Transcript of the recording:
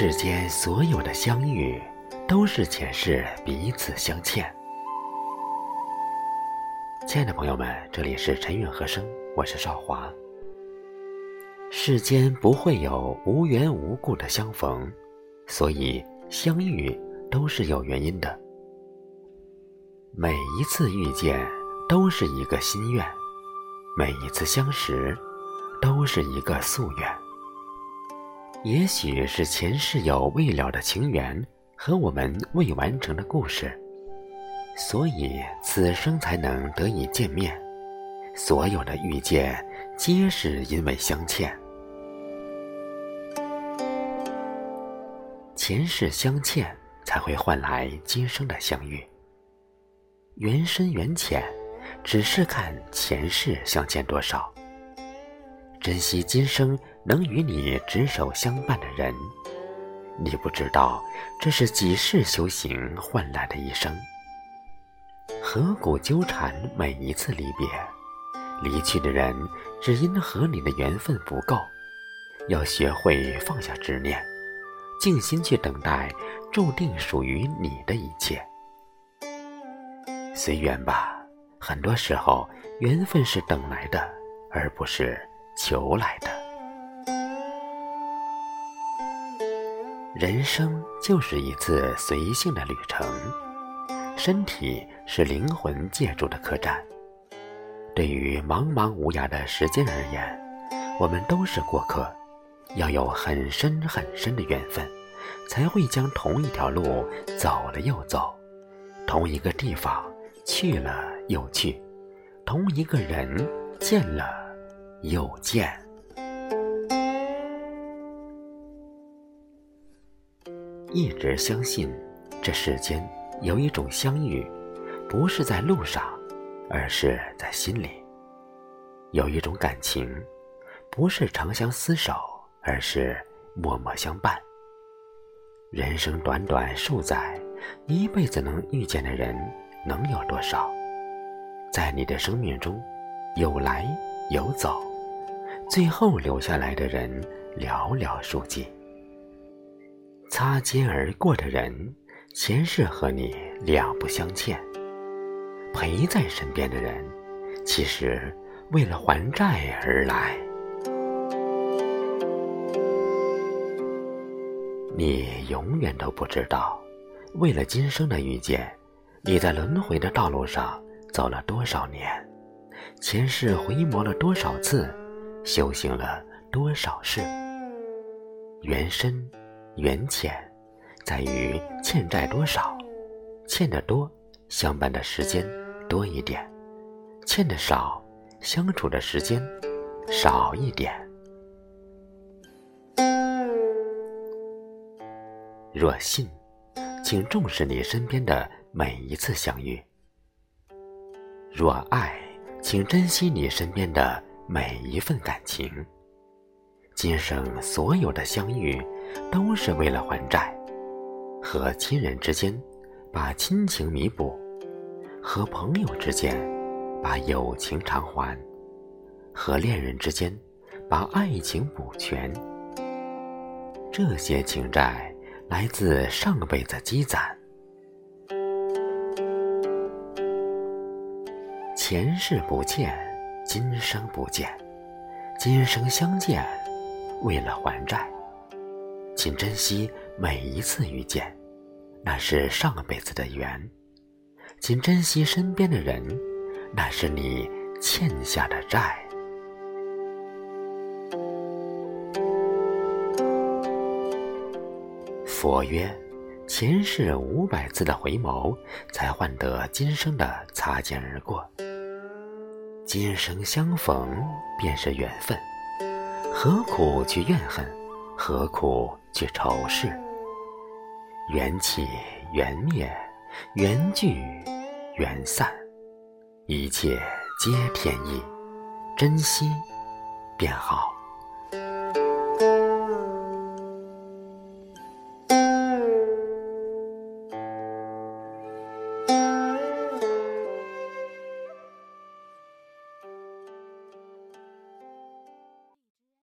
世间所有的相遇，都是前世彼此相欠。亲爱的朋友们，这里是陈韵和声，我是少华。世间不会有无缘无故的相逢，所以相遇都是有原因的。每一次遇见都是一个心愿，每一次相识都是一个夙愿。也许是前世有未了的情缘和我们未完成的故事，所以此生才能得以见面。所有的遇见，皆是因为相欠。前世相欠，才会换来今生的相遇。缘深缘浅，只是看前世相欠多少。珍惜今生能与你执手相伴的人，你不知道这是几世修行换来的一生。何苦纠缠每一次离别？离去的人只因和你的缘分不够。要学会放下执念，静心去等待注定属于你的一切。随缘吧，很多时候缘分是等来的，而不是。求来的，人生就是一次随性的旅程，身体是灵魂借住的客栈。对于茫茫无涯的时间而言，我们都是过客，要有很深很深的缘分，才会将同一条路走了又走，同一个地方去了又去，同一个人见了。又见，一直相信这世间有一种相遇，不是在路上，而是在心里；有一种感情，不是长相厮守，而是默默相伴。人生短短数载，一辈子能遇见的人能有多少？在你的生命中，有来有走。最后留下来的人寥寥数计，擦肩而过的人，前世和你两不相欠；陪在身边的人，其实为了还债而来。你永远都不知道，为了今生的遇见，你在轮回的道路上走了多少年，前世回眸了多少次。修行了多少事？缘深缘浅，在于欠债多少。欠的多，相伴的时间多一点；欠的少，相处的时间少一点。若信，请重视你身边的每一次相遇；若爱，请珍惜你身边的。每一份感情，今生所有的相遇，都是为了还债。和亲人之间，把亲情弥补；和朋友之间，把友情偿还；和恋人之间，把爱情补全。这些情债来自上辈子积攒，前世不欠。今生不见，今生相见，为了还债，请珍惜每一次遇见，那是上辈子的缘；请珍惜身边的人，那是你欠下的债。佛曰：前世五百次的回眸，才换得今生的擦肩而过。今生相逢便是缘分，何苦去怨恨？何苦去仇视？缘起缘灭，缘聚缘散，一切皆天意，珍惜便好。